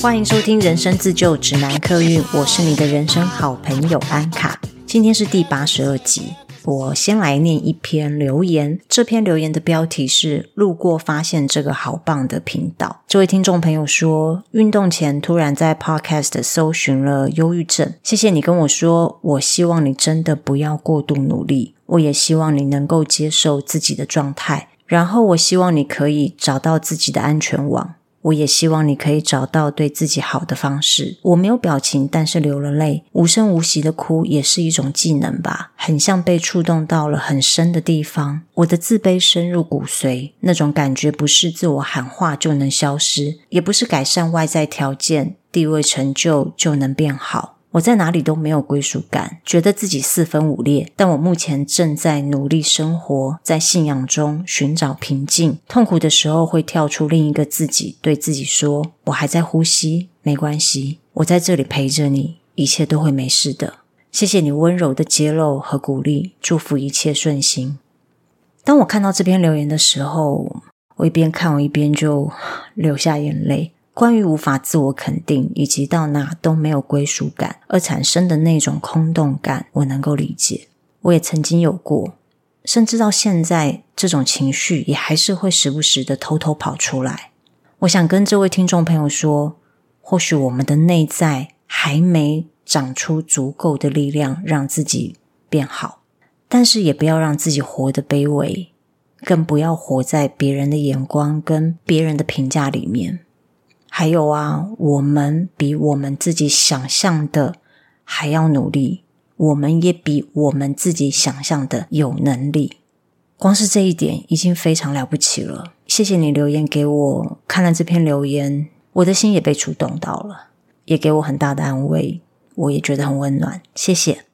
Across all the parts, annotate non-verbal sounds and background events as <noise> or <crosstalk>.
欢迎收听《人生自救指南》客运，我是你的人生好朋友安卡。今天是第八十二集，我先来念一篇留言。这篇留言的标题是“路过发现这个好棒的频道”。这位听众朋友说，运动前突然在 Podcast 搜寻了忧郁症。谢谢你跟我说，我希望你真的不要过度努力，我也希望你能够接受自己的状态。然后，我希望你可以找到自己的安全网。我也希望你可以找到对自己好的方式。我没有表情，但是流了泪，无声无息的哭也是一种技能吧，很像被触动到了很深的地方。我的自卑深入骨髓，那种感觉不是自我喊话就能消失，也不是改善外在条件、地位、成就就能变好。我在哪里都没有归属感，觉得自己四分五裂。但我目前正在努力生活，在信仰中寻找平静。痛苦的时候会跳出另一个自己，对自己说：“我还在呼吸，没关系，我在这里陪着你，一切都会没事的。”谢谢你温柔的揭露和鼓励，祝福一切顺心。当我看到这篇留言的时候，我一边看我一边就 <sighs> 流下眼泪。关于无法自我肯定，以及到哪都没有归属感而产生的那种空洞感，我能够理解。我也曾经有过，甚至到现在，这种情绪也还是会时不时的偷偷跑出来。我想跟这位听众朋友说，或许我们的内在还没长出足够的力量让自己变好，但是也不要让自己活得卑微，更不要活在别人的眼光跟别人的评价里面。还有啊，我们比我们自己想象的还要努力，我们也比我们自己想象的有能力。光是这一点已经非常了不起了。谢谢你留言给我，看了这篇留言，我的心也被触动到了，也给我很大的安慰，我也觉得很温暖。谢谢。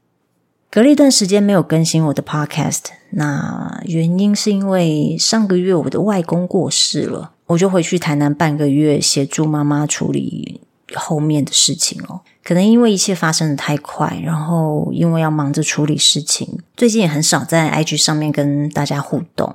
隔了一段时间没有更新我的 Podcast，那原因是因为上个月我的外公过世了。我就回去台南半个月，协助妈妈处理后面的事情哦。可能因为一切发生得太快，然后因为要忙着处理事情，最近也很少在 IG 上面跟大家互动。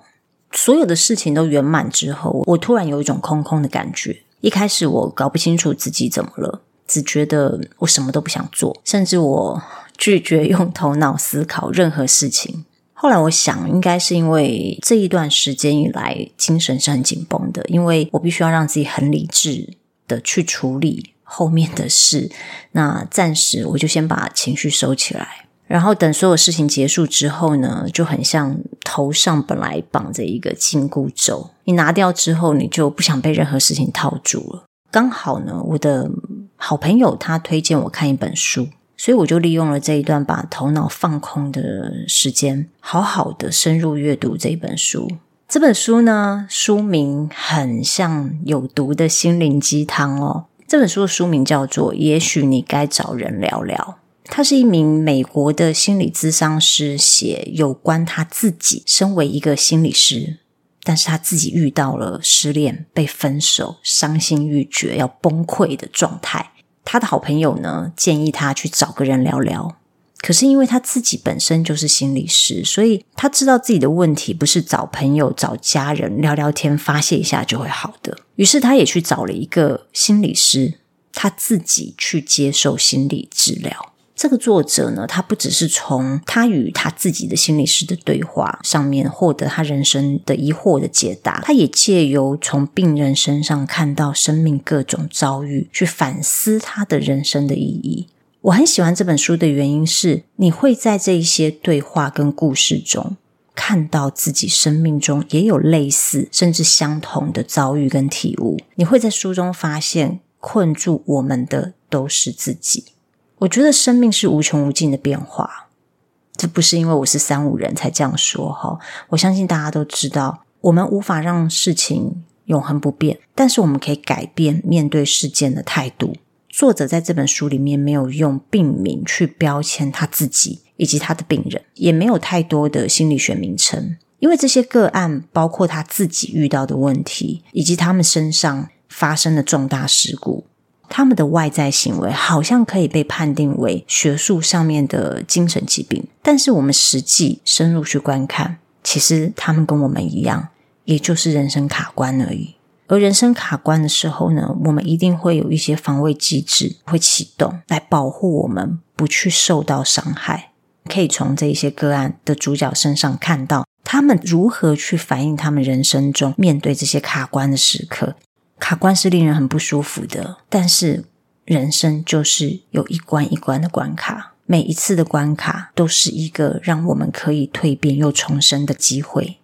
所有的事情都圆满之后，我突然有一种空空的感觉。一开始我搞不清楚自己怎么了，只觉得我什么都不想做，甚至我拒绝用头脑思考任何事情。后来我想，应该是因为这一段时间以来，精神是很紧绷的，因为我必须要让自己很理智的去处理后面的事。那暂时我就先把情绪收起来，然后等所有事情结束之后呢，就很像头上本来绑着一个紧箍咒，你拿掉之后，你就不想被任何事情套住了。刚好呢，我的好朋友他推荐我看一本书。所以我就利用了这一段把头脑放空的时间，好好的深入阅读这本书。这本书呢，书名很像有毒的心灵鸡汤哦。这本书的书名叫做《也许你该找人聊聊》。他是一名美国的心理咨商师，写有关他自己身为一个心理师，但是他自己遇到了失恋、被分手、伤心欲绝、要崩溃的状态。他的好朋友呢，建议他去找个人聊聊，可是因为他自己本身就是心理师，所以他知道自己的问题不是找朋友、找家人聊聊天、发泄一下就会好的。于是他也去找了一个心理师，他自己去接受心理治疗。这个作者呢，他不只是从他与他自己的心理师的对话上面获得他人生的疑惑的解答，他也借由从病人身上看到生命各种遭遇，去反思他的人生的意义。我很喜欢这本书的原因是，你会在这一些对话跟故事中看到自己生命中也有类似甚至相同的遭遇跟体悟。你会在书中发现，困住我们的都是自己。我觉得生命是无穷无尽的变化，这不是因为我是三五人才这样说哈。我相信大家都知道，我们无法让事情永恒不变，但是我们可以改变面对事件的态度。作者在这本书里面没有用病名去标签他自己以及他的病人，也没有太多的心理学名称，因为这些个案包括他自己遇到的问题，以及他们身上发生的重大事故。他们的外在行为好像可以被判定为学术上面的精神疾病，但是我们实际深入去观看，其实他们跟我们一样，也就是人生卡关而已。而人生卡关的时候呢，我们一定会有一些防卫机制会启动，来保护我们不去受到伤害。可以从这些个案的主角身上看到，他们如何去反映他们人生中面对这些卡关的时刻。卡关是令人很不舒服的，但是人生就是有一关一关的关卡，每一次的关卡都是一个让我们可以蜕变又重生的机会。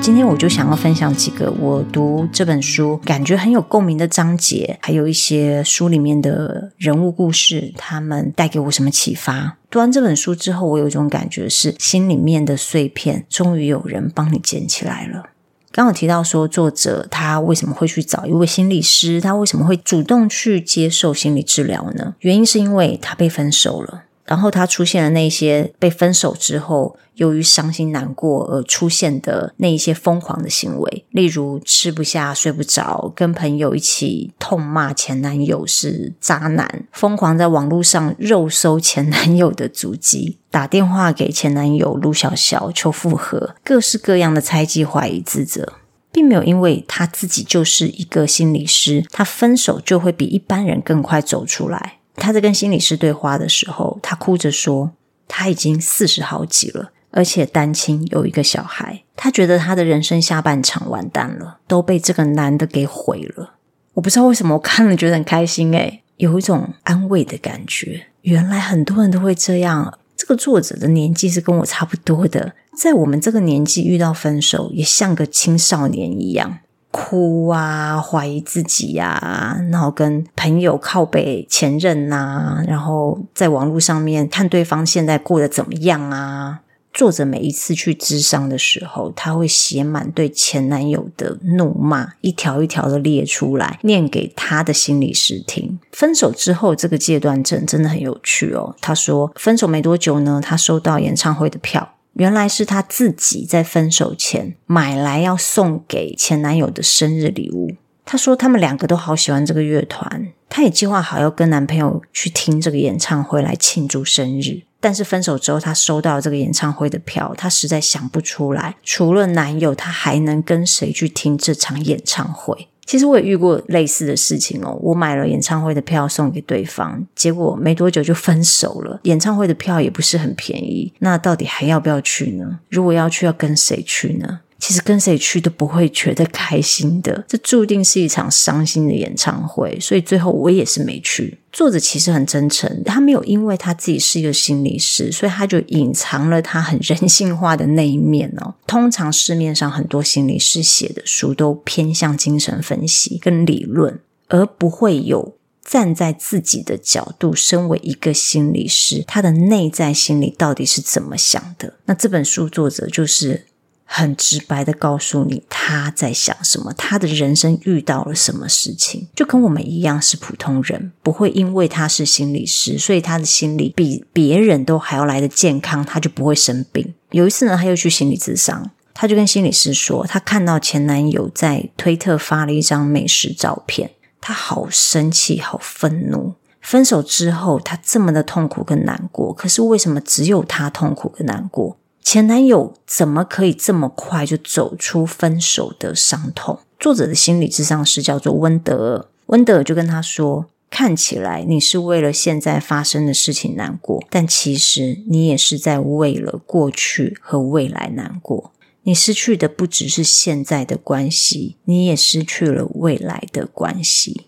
今天我就想要分享几个我读这本书感觉很有共鸣的章节，还有一些书里面的人物故事，他们带给我什么启发？读完这本书之后，我有一种感觉是，心里面的碎片终于有人帮你捡起来了。刚有提到说，作者他为什么会去找一位心理师？他为什么会主动去接受心理治疗呢？原因是因为他被分手了。然后他出现了那些被分手之后，由于伤心难过而出现的那一些疯狂的行为，例如吃不下、睡不着，跟朋友一起痛骂前男友是渣男，疯狂在网络上肉搜前男友的足迹，<laughs> 打电话给前男友陆小小求复合，各式各样的猜忌、怀疑、自责，并没有因为他自己就是一个心理师，他分手就会比一般人更快走出来。他在跟心理师对话的时候，他哭着说：“他已经四十好几了，而且单亲，有一个小孩。他觉得他的人生下半场完蛋了，都被这个男的给毁了。”我不知道为什么，我看了觉得很开心，诶，有一种安慰的感觉。原来很多人都会这样。这个作者的年纪是跟我差不多的，在我们这个年纪遇到分手，也像个青少年一样。哭啊，怀疑自己呀、然后跟朋友靠北前任呐、然后在网络上面看对方现在过得怎么样啊。作者每一次去咨商的时候，他会写满对前男友的怒骂，一条一条的列出来，念给他的心理师听。分手之后这个阶段真真的很有趣哦。他说，分手没多久呢，他收到演唱会的票。原来是她自己在分手前买来要送给前男友的生日礼物。她说他们两个都好喜欢这个乐团，她也计划好要跟男朋友去听这个演唱会来庆祝生日。但是分手之后，她收到这个演唱会的票，她实在想不出来，除了男友，她还能跟谁去听这场演唱会。其实我也遇过类似的事情哦，我买了演唱会的票送给对方，结果没多久就分手了。演唱会的票也不是很便宜，那到底还要不要去呢？如果要去，要跟谁去呢？其实跟谁去都不会觉得开心的，这注定是一场伤心的演唱会，所以最后我也是没去。作者其实很真诚，他没有因为他自己是一个心理师，所以他就隐藏了他很人性化的那一面哦。通常市面上很多心理师写的书都偏向精神分析跟理论，而不会有站在自己的角度，身为一个心理师，他的内在心理到底是怎么想的。那这本书作者就是。很直白的告诉你他在想什么，他的人生遇到了什么事情，就跟我们一样是普通人，不会因为他是心理师，所以他的心理比别人都还要来得健康，他就不会生病。有一次呢，他又去心理咨商，他就跟心理师说，他看到前男友在推特发了一张美食照片，他好生气，好愤怒。分手之后，他这么的痛苦跟难过，可是为什么只有他痛苦跟难过？前男友怎么可以这么快就走出分手的伤痛？作者的心理智商师叫做温德尔，温德尔就跟他说：“看起来你是为了现在发生的事情难过，但其实你也是在为了过去和未来难过。你失去的不只是现在的关系，你也失去了未来的关系。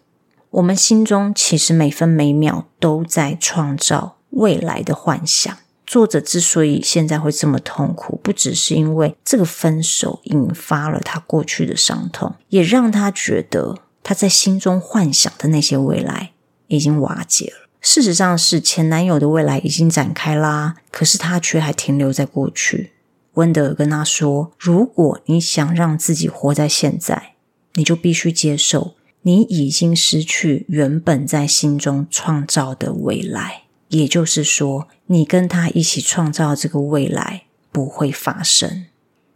我们心中其实每分每秒都在创造未来的幻想。”作者之所以现在会这么痛苦，不只是因为这个分手引发了他过去的伤痛，也让他觉得他在心中幻想的那些未来已经瓦解了。事实上是前男友的未来已经展开啦，可是他却还停留在过去。温德尔跟他说：“如果你想让自己活在现在，你就必须接受你已经失去原本在心中创造的未来。”也就是说，你跟他一起创造这个未来不会发生，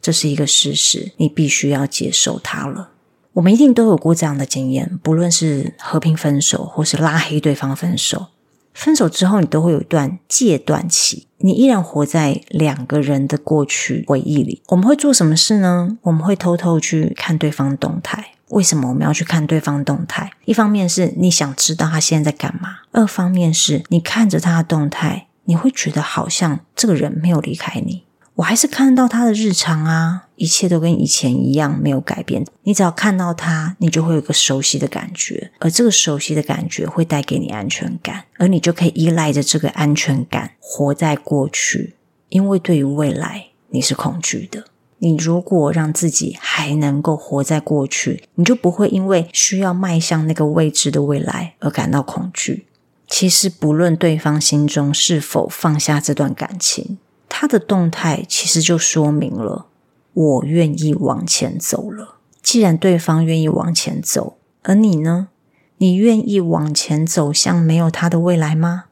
这是一个事实，你必须要接受它了。我们一定都有过这样的经验，不论是和平分手，或是拉黑对方分手，分手之后，你都会有一段戒断期，你依然活在两个人的过去回忆里。我们会做什么事呢？我们会偷偷去看对方动态。为什么我们要去看对方动态？一方面是你想知道他现在在干嘛；二方面是你看着他的动态，你会觉得好像这个人没有离开你。我还是看到他的日常啊，一切都跟以前一样，没有改变。你只要看到他，你就会有个熟悉的感觉，而这个熟悉的感觉会带给你安全感，而你就可以依赖着这个安全感活在过去，因为对于未来你是恐惧的。你如果让自己还能够活在过去，你就不会因为需要迈向那个未知的未来而感到恐惧。其实，不论对方心中是否放下这段感情。他的动态其实就说明了，我愿意往前走了。既然对方愿意往前走，而你呢？你愿意往前走向没有他的未来吗？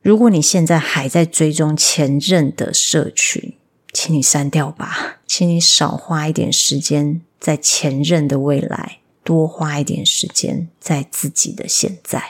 如果你现在还在追踪前任的社群，请你删掉吧。请你少花一点时间在前任的未来，多花一点时间在自己的现在。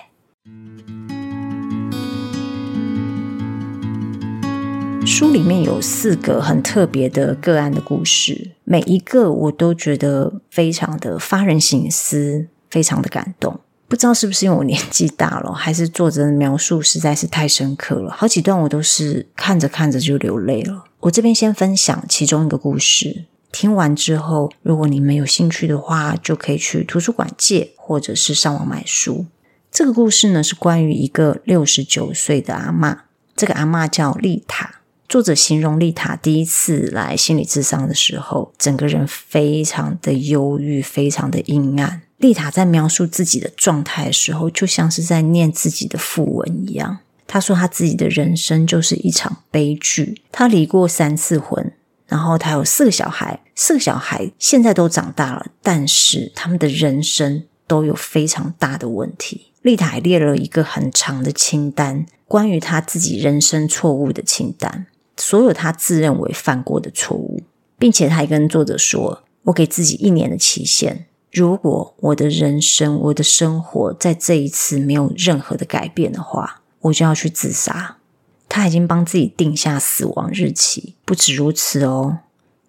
书里面有四个很特别的个案的故事，每一个我都觉得非常的发人省思，非常的感动。不知道是不是因为我年纪大了，还是作者的描述实在是太深刻了，好几段我都是看着看着就流泪了。我这边先分享其中一个故事，听完之后，如果你们有兴趣的话，就可以去图书馆借，或者是上网买书。这个故事呢，是关于一个六十九岁的阿嬷，这个阿嬷叫丽塔。作者形容丽塔第一次来心理咨商的时候，整个人非常的忧郁，非常的阴暗。丽塔在描述自己的状态的时候，就像是在念自己的符文一样。他说，他自己的人生就是一场悲剧。他离过三次婚，然后他有四个小孩，四个小孩现在都长大了，但是他们的人生都有非常大的问题。丽塔还列了一个很长的清单，关于他自己人生错误的清单。所有他自认为犯过的错误，并且他还跟作者说：“我给自己一年的期限，如果我的人生、我的生活在这一次没有任何的改变的话，我就要去自杀。”他已经帮自己定下死亡日期。不止如此哦，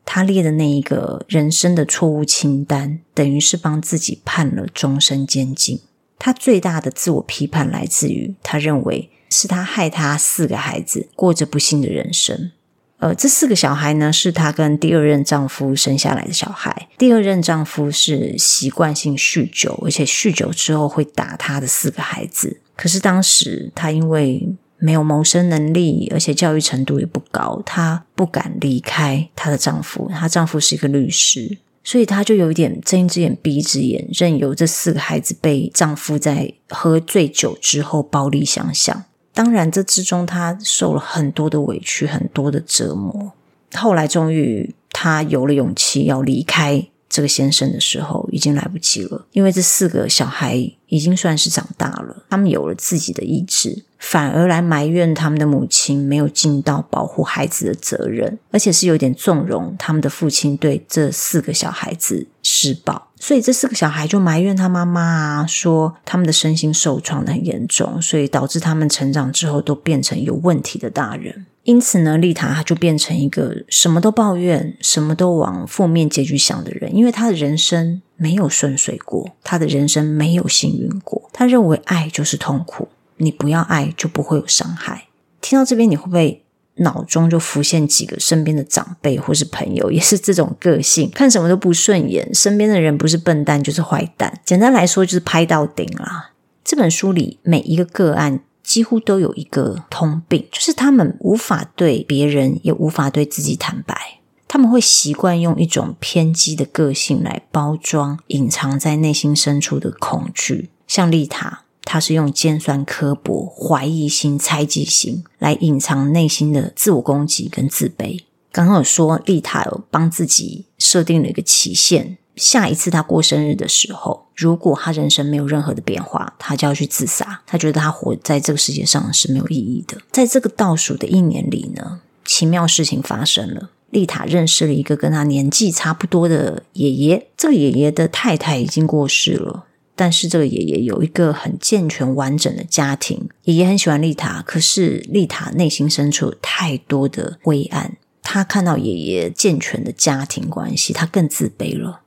他列的那一个人生的错误清单，等于是帮自己判了终身监禁。他最大的自我批判来自于他认为。是他害他四个孩子过着不幸的人生。呃，这四个小孩呢，是他跟第二任丈夫生下来的小孩。第二任丈夫是习惯性酗酒，而且酗酒之后会打他的四个孩子。可是当时他因为没有谋生能力，而且教育程度也不高，她不敢离开她的丈夫。她丈夫是一个律师，所以她就有一点睁一只眼闭一只眼，任由这四个孩子被丈夫在喝醉酒之后暴力相向。当然，这之中她受了很多的委屈，很多的折磨。后来，终于她有了勇气要离开这个先生的时候，已经来不及了，因为这四个小孩已经算是长大了，他们有了自己的意志。反而来埋怨他们的母亲没有尽到保护孩子的责任，而且是有点纵容他们的父亲对这四个小孩子施暴，所以这四个小孩就埋怨他妈妈啊，说他们的身心受创得很严重，所以导致他们成长之后都变成有问题的大人。因此呢，丽塔她就变成一个什么都抱怨、什么都往负面结局想的人，因为她的人生没有顺遂过，她的人生没有幸运过，她认为爱就是痛苦。你不要爱，就不会有伤害。听到这边，你会不会脑中就浮现几个身边的长辈或是朋友，<laughs> 也是这种个性，看什么都不顺眼。身边的人不是笨蛋就是坏蛋，简单来说就是拍到顶啦。这本书里每一个个案几乎都有一个通病，就是他们无法对别人，也无法对自己坦白。他们会习惯用一种偏激的个性来包装隐藏在内心深处的恐惧，像丽塔。他是用尖酸刻薄、怀疑心、猜忌心来隐藏内心的自我攻击跟自卑。刚刚有说，丽塔有帮自己设定了一个期限，下一次他过生日的时候，如果他人生没有任何的变化，他就要去自杀。他觉得他活在这个世界上是没有意义的。在这个倒数的一年里呢，奇妙事情发生了。丽塔认识了一个跟她年纪差不多的爷爷，这个爷爷的太太已经过世了。但是这个爷爷有一个很健全完整的家庭，爷爷很喜欢丽塔，可是丽塔内心深处太多的灰暗。他看到爷爷健全的家庭关系，他更自卑了，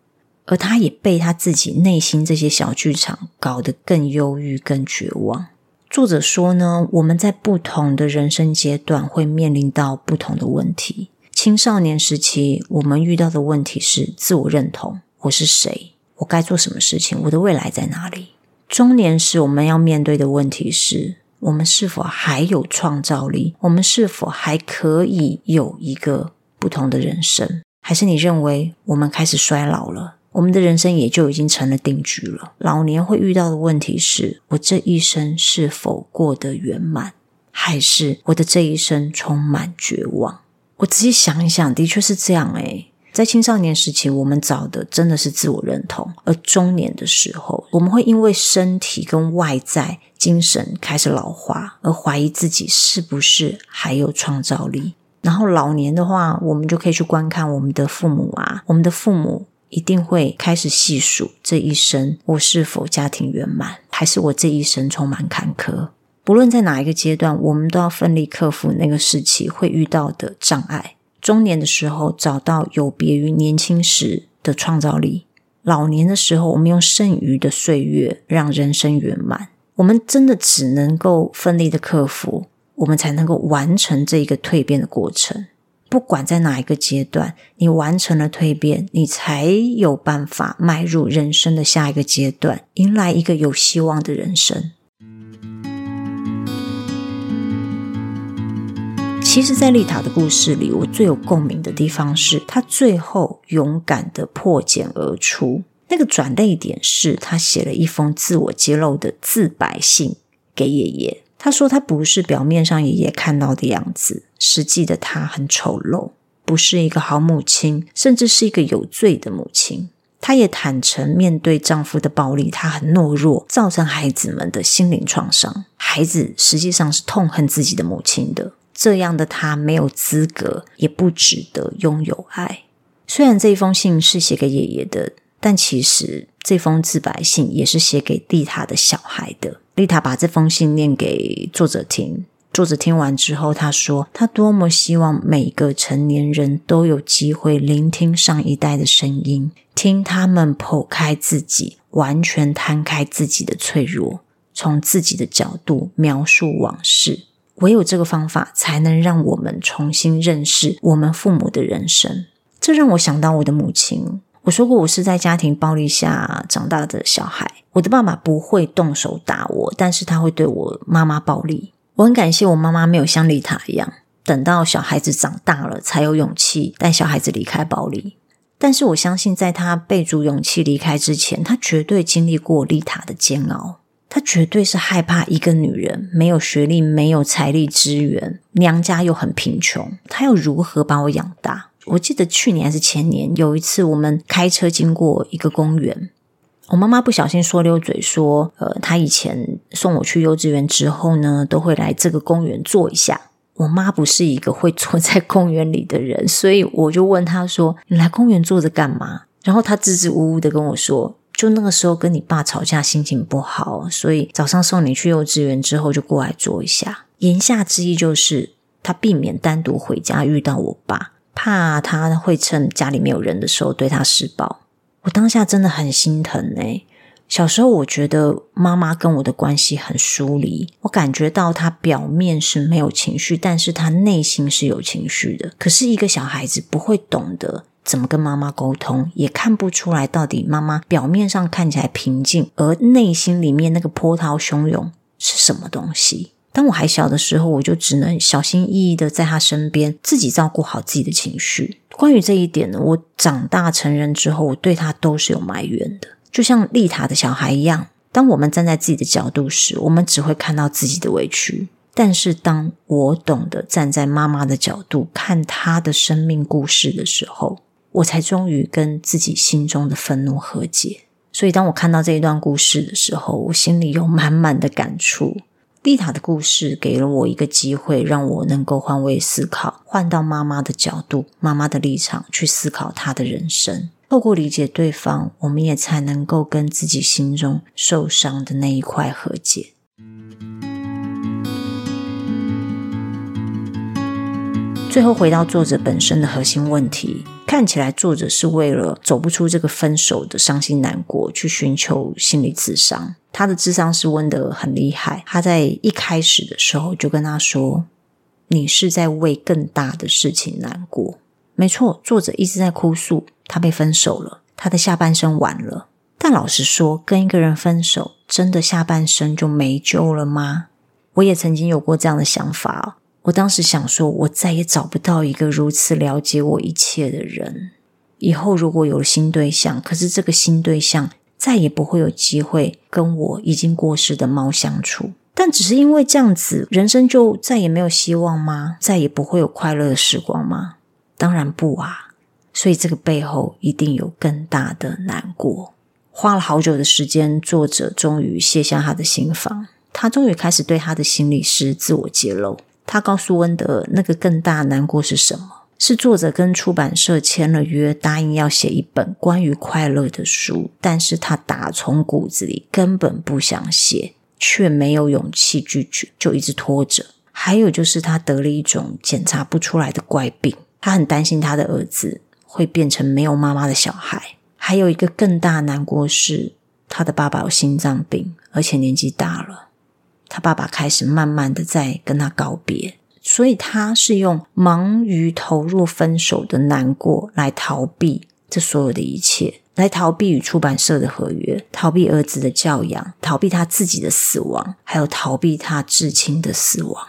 而他也被他自己内心这些小剧场搞得更忧郁、更绝望。作者说呢，我们在不同的人生阶段会面临到不同的问题。青少年时期，我们遇到的问题是自我认同：我是谁？我该做什么事情？我的未来在哪里？中年时，我们要面对的问题是：我们是否还有创造力？我们是否还可以有一个不同的人生？还是你认为我们开始衰老了，我们的人生也就已经成了定局了？老年会遇到的问题是：我这一生是否过得圆满？还是我的这一生充满绝望？我仔细想一想，的确是这样诶。在青少年时期，我们找的真的是自我认同；而中年的时候，我们会因为身体跟外在、精神开始老化，而怀疑自己是不是还有创造力。然后老年的话，我们就可以去观看我们的父母啊，我们的父母一定会开始细数这一生，我是否家庭圆满，还是我这一生充满坎坷。不论在哪一个阶段，我们都要奋力克服那个时期会遇到的障碍。中年的时候，找到有别于年轻时的创造力；老年的时候，我们用剩余的岁月让人生圆满。我们真的只能够奋力的克服，我们才能够完成这一个蜕变的过程。不管在哪一个阶段，你完成了蜕变，你才有办法迈入人生的下一个阶段，迎来一个有希望的人生。其实，在丽塔的故事里，我最有共鸣的地方是她最后勇敢地破茧而出。那个转泪点是她写了一封自我揭露的自白信给爷爷。她说，她不是表面上爷爷看到的样子，实际的她很丑陋，不是一个好母亲，甚至是一个有罪的母亲。她也坦诚面对丈夫的暴力，她很懦弱，造成孩子们的心灵创伤。孩子实际上是痛恨自己的母亲的。这样的他没有资格，也不值得拥有爱。虽然这一封信是写给爷爷的，但其实这封自白信也是写给丽塔的小孩的。丽塔把这封信念给作者听，作者听完之后，他说：“他多么希望每个成年人都有机会聆听上一代的声音，听他们剖开自己，完全摊开自己的脆弱，从自己的角度描述往事。”唯有这个方法，才能让我们重新认识我们父母的人生。这让我想到我的母亲。我说过，我是在家庭暴力下长大的小孩。我的爸爸不会动手打我，但是他会对我妈妈暴力。我很感谢我妈妈没有像丽塔一样，等到小孩子长大了，才有勇气带小孩子离开暴力。但是我相信，在他备足勇气离开之前，他绝对经历过丽塔的煎熬。他绝对是害怕一个女人没有学历、没有财力支援，娘家又很贫穷，她要如何把我养大？我记得去年还是前年，有一次我们开车经过一个公园，我妈妈不小心说溜嘴说：“呃，她以前送我去幼稚园之后呢，都会来这个公园坐一下。”我妈不是一个会坐在公园里的人，所以我就问她说：“你来公园坐着干嘛？”然后她支支吾吾的跟我说。就那个时候跟你爸吵架，心情不好，所以早上送你去幼稚园之后就过来坐一下。言下之意就是他避免单独回家遇到我爸，怕他会趁家里没有人的时候对他施暴。我当下真的很心疼哎。小时候我觉得妈妈跟我的关系很疏离，我感觉到她表面是没有情绪，但是她内心是有情绪的。可是一个小孩子不会懂得。怎么跟妈妈沟通，也看不出来到底妈妈表面上看起来平静，而内心里面那个波涛汹涌是什么东西？当我还小的时候，我就只能小心翼翼的在她身边，自己照顾好自己的情绪。关于这一点呢，我长大成人之后，我对她都是有埋怨的，就像丽塔的小孩一样。当我们站在自己的角度时，我们只会看到自己的委屈；但是当我懂得站在妈妈的角度看她的生命故事的时候，我才终于跟自己心中的愤怒和解。所以，当我看到这一段故事的时候，我心里有满满的感触。丽塔的故事给了我一个机会，让我能够换位思考，换到妈妈的角度、妈妈的立场去思考她的人生。透过理解对方，我们也才能够跟自己心中受伤的那一块和解。最后回到作者本身的核心问题，看起来作者是为了走不出这个分手的伤心难过，去寻求心理咨商。他的智商是问得很厉害，他在一开始的时候就跟他说：“你是在为更大的事情难过。”没错，作者一直在哭诉他被分手了，他的下半生完了。但老实说，跟一个人分手，真的下半生就没救了吗？我也曾经有过这样的想法。我当时想说，我再也找不到一个如此了解我一切的人。以后如果有了新对象，可是这个新对象再也不会有机会跟我已经过世的猫相处。但只是因为这样子，人生就再也没有希望吗？再也不会有快乐的时光吗？当然不啊。所以这个背后一定有更大的难过。花了好久的时间，作者终于卸下他的心防，他终于开始对他的心理师自我揭露。他告诉温德尔，那个更大难过是什么？是作者跟出版社签了约，答应要写一本关于快乐的书，但是他打从骨子里根本不想写，却没有勇气拒绝，就一直拖着。还有就是他得了一种检查不出来的怪病，他很担心他的儿子会变成没有妈妈的小孩。还有一个更大难过是，他的爸爸有心脏病，而且年纪大了。他爸爸开始慢慢的在跟他告别，所以他是用忙于投入分手的难过来逃避这所有的一切，来逃避与出版社的合约，逃避儿子的教养，逃避他自己的死亡，还有逃避他至亲的死亡。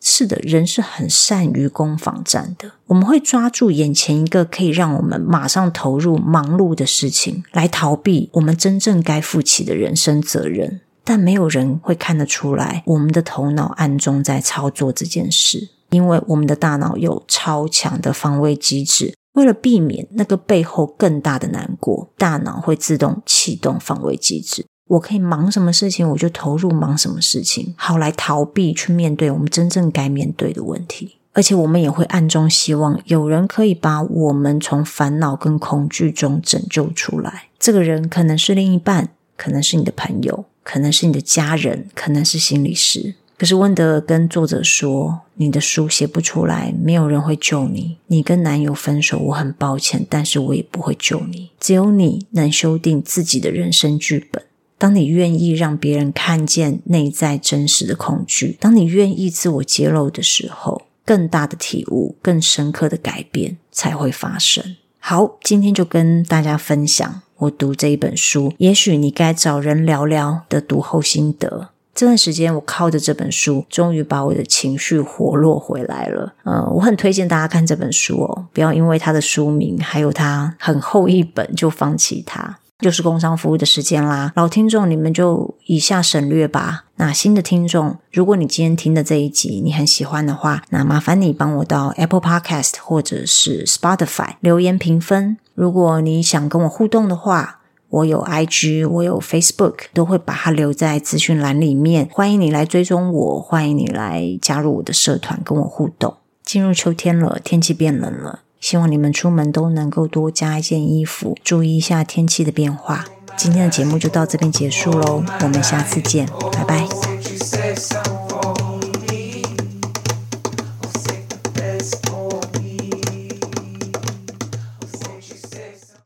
是的，人是很善于攻防战的，我们会抓住眼前一个可以让我们马上投入忙碌的事情，来逃避我们真正该负起的人生责任。但没有人会看得出来，我们的头脑暗中在操作这件事，因为我们的大脑有超强的防卫机制。为了避免那个背后更大的难过，大脑会自动启动防卫机制。我可以忙什么事情，我就投入忙什么事情，好来逃避去面对我们真正该面对的问题。而且我们也会暗中希望有人可以把我们从烦恼跟恐惧中拯救出来。这个人可能是另一半，可能是你的朋友。可能是你的家人，可能是心理师。可是温德尔跟作者说：“你的书写不出来，没有人会救你。你跟男友分手，我很抱歉，但是我也不会救你。只有你能修订自己的人生剧本。当你愿意让别人看见内在真实的恐惧，当你愿意自我揭露的时候，更大的体悟、更深刻的改变才会发生。”好，今天就跟大家分享。我读这一本书，也许你该找人聊聊的读后心得。这段时间，我靠着这本书，终于把我的情绪活络回来了。嗯，我很推荐大家看这本书哦，不要因为它的书名还有它很厚一本就放弃它。就是工商服务的时间啦，老听众你们就以下省略吧。那新的听众，如果你今天听的这一集你很喜欢的话，那麻烦你帮我到 Apple Podcast 或者是 Spotify 留言评分。如果你想跟我互动的话，我有 IG，我有 Facebook，都会把它留在资讯栏里面。欢迎你来追踪我，欢迎你来加入我的社团跟我互动。进入秋天了，天气变冷了。希望你们出门都能够多加一件衣服注意一下天气的变化。今天的节目就到这边结束喽我们下次见拜拜。